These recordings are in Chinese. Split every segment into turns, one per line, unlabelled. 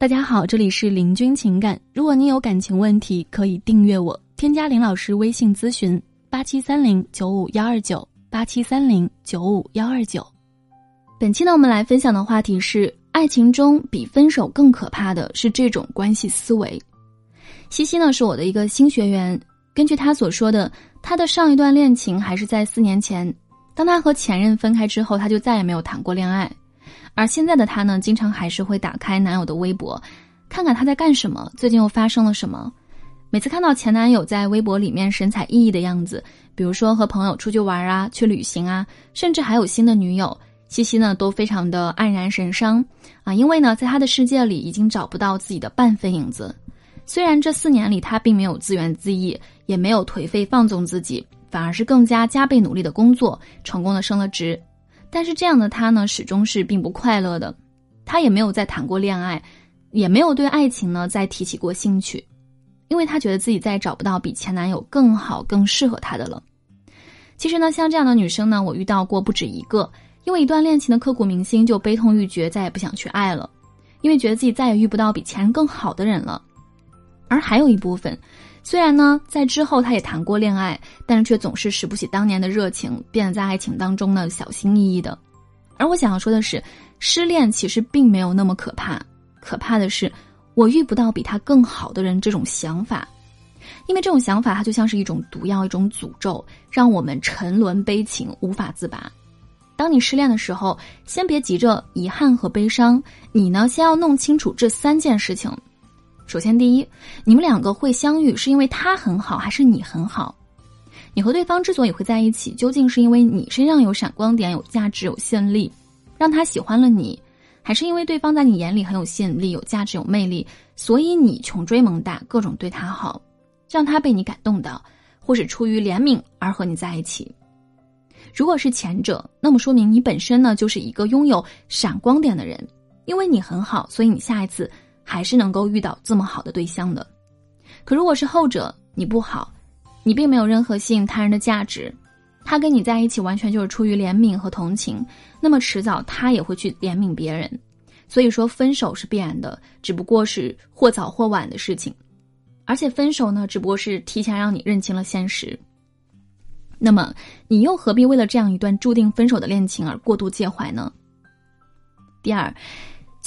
大家好，这里是林君情感。如果你有感情问题，可以订阅我，添加林老师微信咨询：八七三零九五幺二九八七三零九五幺二九。本期呢，我们来分享的话题是：爱情中比分手更可怕的是这种关系思维。西西呢是我的一个新学员，根据他所说的，他的上一段恋情还是在四年前，当他和前任分开之后，他就再也没有谈过恋爱。而现在的他呢，经常还是会打开男友的微博，看看他在干什么，最近又发生了什么。每次看到前男友在微博里面神采奕奕的样子，比如说和朋友出去玩啊，去旅行啊，甚至还有新的女友，西西呢都非常的黯然神伤啊，因为呢，在他的世界里已经找不到自己的半分影子。虽然这四年里他并没有自怨自艾，也没有颓废放纵自己，反而是更加加倍努力的工作，成功的升了职。但是这样的他呢，始终是并不快乐的，他也没有再谈过恋爱，也没有对爱情呢再提起过兴趣，因为他觉得自己再找不到比前男友更好、更适合他的了。其实呢，像这样的女生呢，我遇到过不止一个，因为一段恋情的刻骨铭心就悲痛欲绝，再也不想去爱了，因为觉得自己再也遇不到比前任更好的人了。而还有一部分。虽然呢，在之后他也谈过恋爱，但是却总是拾不起当年的热情，变得在爱情当中呢小心翼翼的。而我想要说的是，失恋其实并没有那么可怕，可怕的是我遇不到比他更好的人这种想法，因为这种想法它就像是一种毒药，一种诅咒，让我们沉沦悲情无法自拔。当你失恋的时候，先别急着遗憾和悲伤，你呢先要弄清楚这三件事情。首先，第一，你们两个会相遇，是因为他很好，还是你很好？你和对方之所以会在一起，究竟是因为你身上有闪光点、有价值、有吸引力，让他喜欢了你，还是因为对方在你眼里很有吸引力、有价值、有魅力，所以你穷追猛打，各种对他好，让他被你感动到，或是出于怜悯而和你在一起？如果是前者，那么说明你本身呢就是一个拥有闪光点的人，因为你很好，所以你下一次。还是能够遇到这么好的对象的，可如果是后者，你不好，你并没有任何吸引他人的价值，他跟你在一起完全就是出于怜悯和同情，那么迟早他也会去怜悯别人，所以说分手是必然的，只不过是或早或晚的事情，而且分手呢，只不过是提前让你认清了现实，那么你又何必为了这样一段注定分手的恋情而过度介怀呢？第二。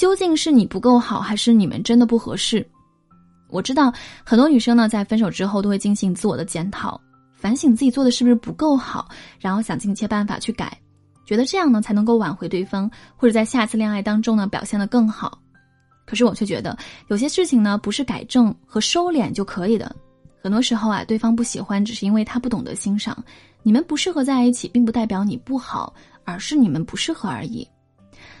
究竟是你不够好，还是你们真的不合适？我知道很多女生呢，在分手之后都会进行自我的检讨，反省自己做的是不是不够好，然后想尽一切办法去改，觉得这样呢才能够挽回对方，或者在下次恋爱当中呢表现得更好。可是我却觉得有些事情呢，不是改正和收敛就可以的。很多时候啊，对方不喜欢，只是因为他不懂得欣赏。你们不适合在一起，并不代表你不好，而是你们不适合而已。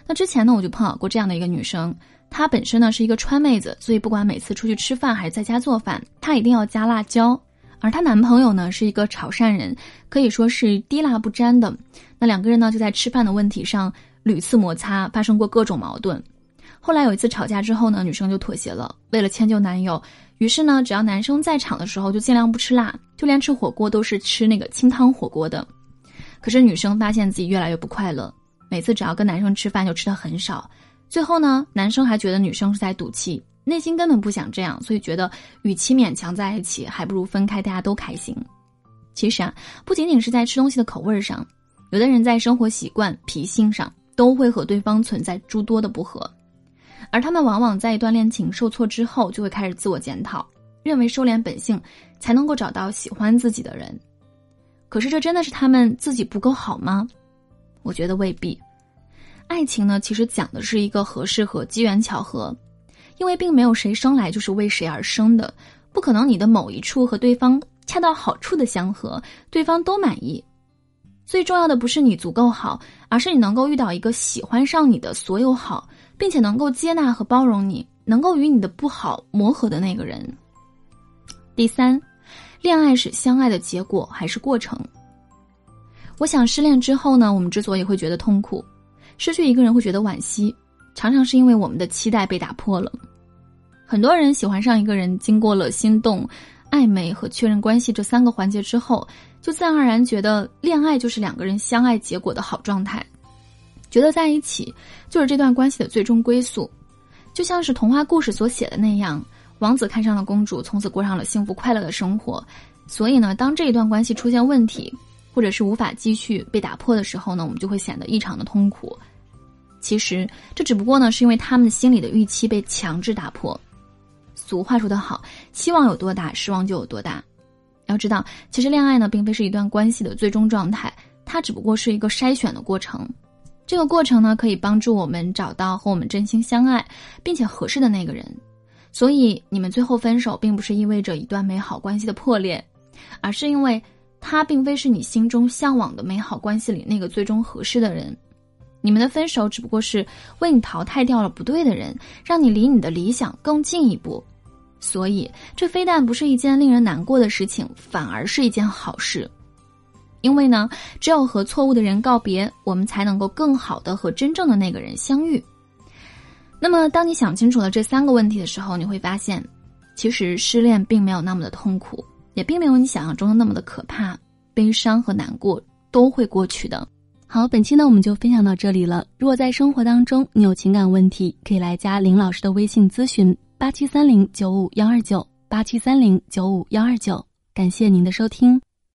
那之前呢，我就碰到过这样的一个女生，她本身呢是一个川妹子，所以不管每次出去吃饭还是在家做饭，她一定要加辣椒。而她男朋友呢是一个潮汕人，可以说是滴辣不沾的。那两个人呢就在吃饭的问题上屡次摩擦，发生过各种矛盾。后来有一次吵架之后呢，女生就妥协了，为了迁就男友，于是呢只要男生在场的时候就尽量不吃辣，就连吃火锅都是吃那个清汤火锅的。可是女生发现自己越来越不快乐。每次只要跟男生吃饭就吃的很少，最后呢，男生还觉得女生是在赌气，内心根本不想这样，所以觉得与其勉强在一起，还不如分开，大家都开心。其实啊，不仅仅是在吃东西的口味上，有的人在生活习惯、脾性上都会和对方存在诸多的不合，而他们往往在一段恋情受挫之后，就会开始自我检讨，认为收敛本性才能够找到喜欢自己的人。可是这真的是他们自己不够好吗？我觉得未必，爱情呢，其实讲的是一个合适和机缘巧合，因为并没有谁生来就是为谁而生的，不可能你的某一处和对方恰到好处的相合，对方都满意。最重要的不是你足够好，而是你能够遇到一个喜欢上你的所有好，并且能够接纳和包容你，能够与你的不好磨合的那个人。第三，恋爱是相爱的结果还是过程？我想失恋之后呢，我们之所以会觉得痛苦，失去一个人会觉得惋惜，常常是因为我们的期待被打破了。很多人喜欢上一个人，经过了心动、暧昧和确认关系这三个环节之后，就自然而然觉得恋爱就是两个人相爱结果的好状态，觉得在一起就是这段关系的最终归宿。就像是童话故事所写的那样，王子看上了公主，从此过上了幸福快乐的生活。所以呢，当这一段关系出现问题，或者是无法继续被打破的时候呢，我们就会显得异常的痛苦。其实这只不过呢，是因为他们心里的预期被强制打破。俗话说得好，期望有多大，失望就有多大。要知道，其实恋爱呢，并非是一段关系的最终状态，它只不过是一个筛选的过程。这个过程呢，可以帮助我们找到和我们真心相爱并且合适的那个人。所以，你们最后分手，并不是意味着一段美好关系的破裂，而是因为他并非是你心中向往的美好关系里那个最终合适的人。你们的分手只不过是为你淘汰掉了不对的人，让你离你的理想更进一步。所以，这非但不是一件令人难过的事情，反而是一件好事。因为呢，只有和错误的人告别，我们才能够更好的和真正的那个人相遇。那么，当你想清楚了这三个问题的时候，你会发现，其实失恋并没有那么的痛苦，也并没有你想象中的那么的可怕。悲伤和难过都会过去的。好，本期呢我们就分享到这里了。如果在生活当中你有情感问题，可以来加林老师的微信咨询：八七三零九五幺二九八七三零九五幺二九。感谢您的收听。